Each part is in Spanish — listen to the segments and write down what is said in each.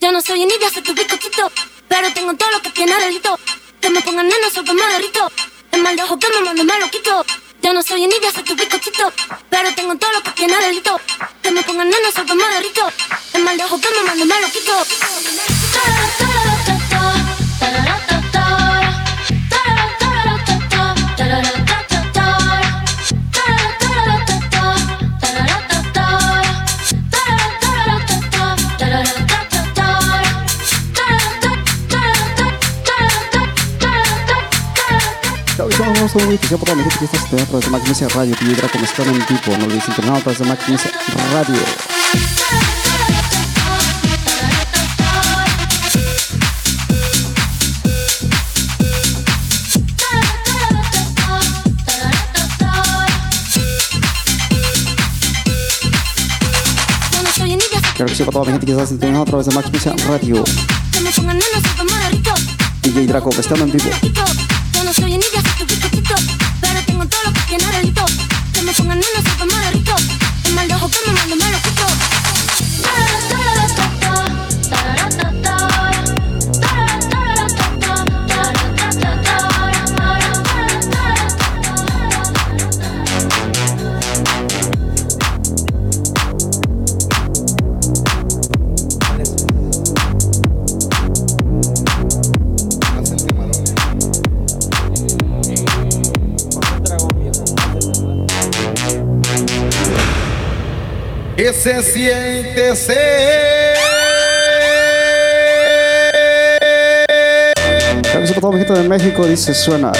Yo no soy envidia, soy tu bizcochito. Pero tengo todo lo que tiene delito. Que me pongan nena, soy que me derrito. El mal de ojo que me mando me lo quito. Yo no soy envidia, soy tu bizcochito. Pero tengo todo lo que tiene delito. Que me pongan nena, soy que me derrito. El mal de ojo que me mando me lo quito. Estamos muy especial por la gente que está sintonizando a través de Magnesia Radio, Piedra como están en vivo, no olvides internar a través de Radio. Claro que sí, para toda la gente que está sintonizando a través de Magnesia Radio, que que. DJ Draco, que están en vivo. Bizcochito. Pero tengo todo lo que tiene delito. Que me pongan soy que me derrito. El mal de ojo que me mando me lo quito. Que se siente ser. Para toda la gente de México, dice suena.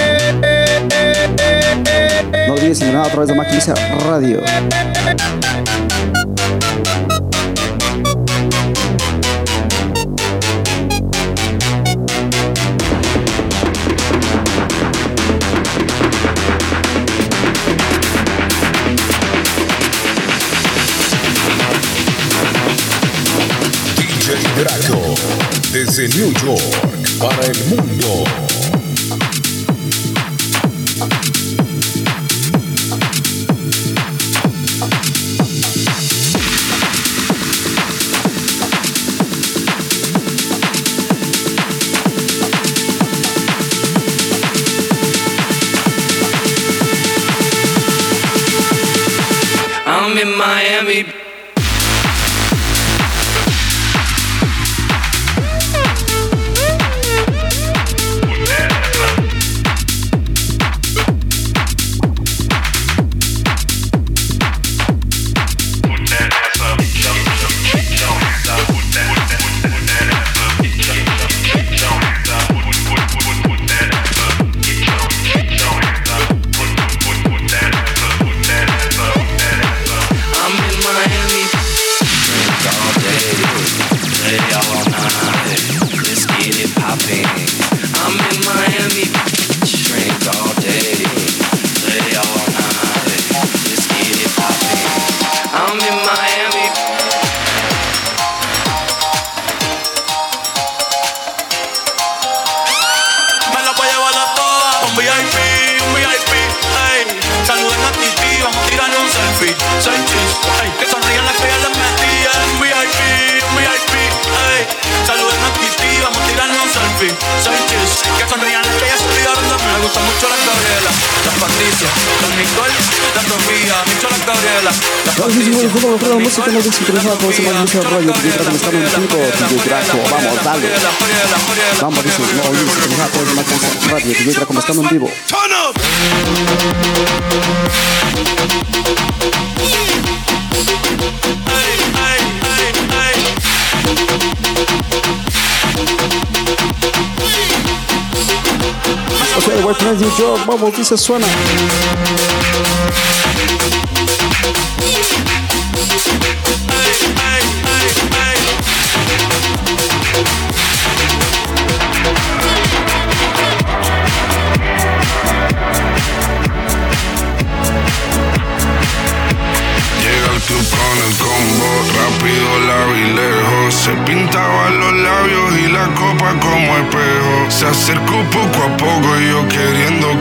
No olvides internar a través de Magnesia Radio. Desde New York para el mundo. I'm in Miami. VIP, un VIP, ey Saluden a Titi, vamos a tirar un selfie Soy chis, ey Que sonrían las que ya les metí Un VIP, un VIP, ey Saluden a Titi, vamos a tirar un selfie Soy chis, que sonrían las que ya se mí Me gusta mucho la Gabriela, la Patricia La Nicole, la Sofía Mucho la Gabriela, la Claro que sí, bueno, fútbol, la música, no olvides sintonizar a través de Magnesia Radio, DJ Draco, están en vivo. DJ Draco, vamos, dale. Vamos, dice, no olvides sintonizar a través de Magnesia Radio, DJ Draco, están en vivo. Turn up! Ok, White New York, vamos, dice suena.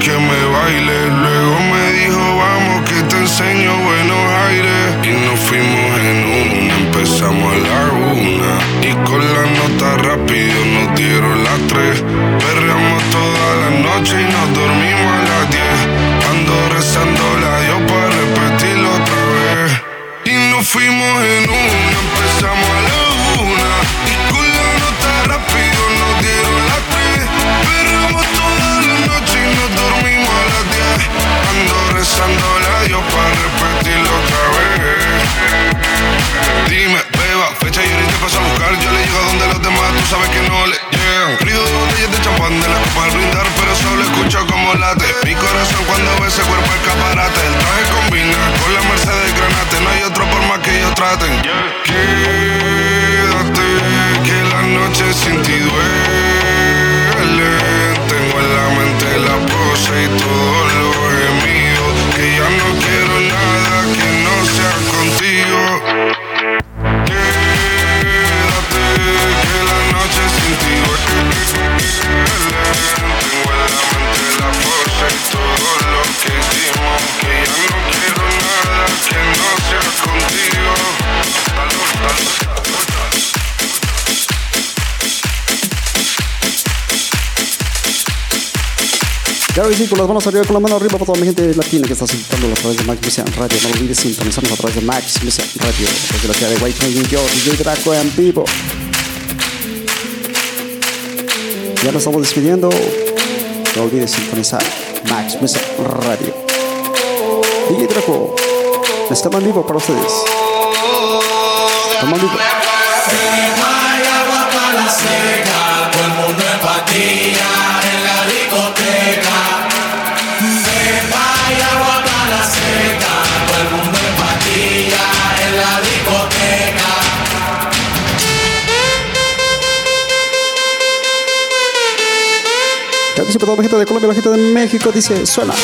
Que me baile. Luego me dijo, vamos que te enseño buenos para brindar, pero solo escucho como late. Mi corazón cuando ve ese cuerpo escaparate. El traje combina con la merced Mercedes Granate. No hay otro por más que ellos traten. Quédate, que la noche sin ti duele. Claro que sí, con las manos arriba, con la mano arriba para toda mi gente latina que está sintonizando a través de Max Music Radio. No olvides sintonizarnos a través de Max Music Radio, desde la ciudad de New York, DJ Draco en vivo. Ya nos estamos despidiendo. No olvides sintonizar Max Music Radio. DJ Draco, estamos en vivo para ustedes. Estamos en vivo. Claro que noticia para toda la gente de Colombia, la gente de México. Dice, suena.